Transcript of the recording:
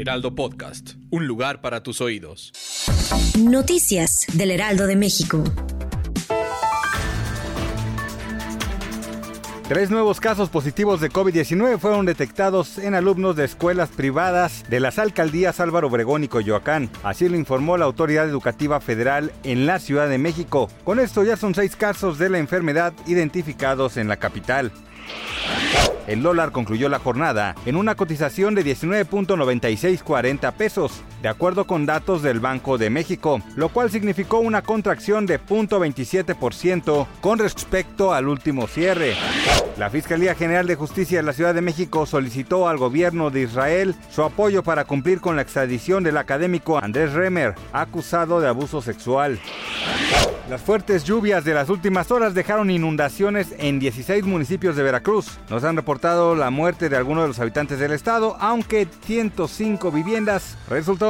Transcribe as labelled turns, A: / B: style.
A: Heraldo Podcast, un lugar para tus oídos.
B: Noticias del Heraldo de México.
C: Tres nuevos casos positivos de COVID-19 fueron detectados en alumnos de escuelas privadas de las alcaldías Álvaro Obregón y Coyoacán. Así lo informó la Autoridad Educativa Federal en la Ciudad de México. Con esto ya son seis casos de la enfermedad identificados en la capital. El dólar concluyó la jornada en una cotización de 19.9640 pesos, de acuerdo con datos del Banco de México, lo cual significó una contracción de 0.27% con respecto al último cierre. La Fiscalía General de Justicia de la Ciudad de México solicitó al gobierno de Israel su apoyo para cumplir con la extradición del académico Andrés Remer, acusado de abuso sexual. Las fuertes lluvias de las últimas horas dejaron inundaciones en 16 municipios de Veracruz. Nos han reportado la muerte de algunos de los habitantes del estado, aunque 105 viviendas resultaron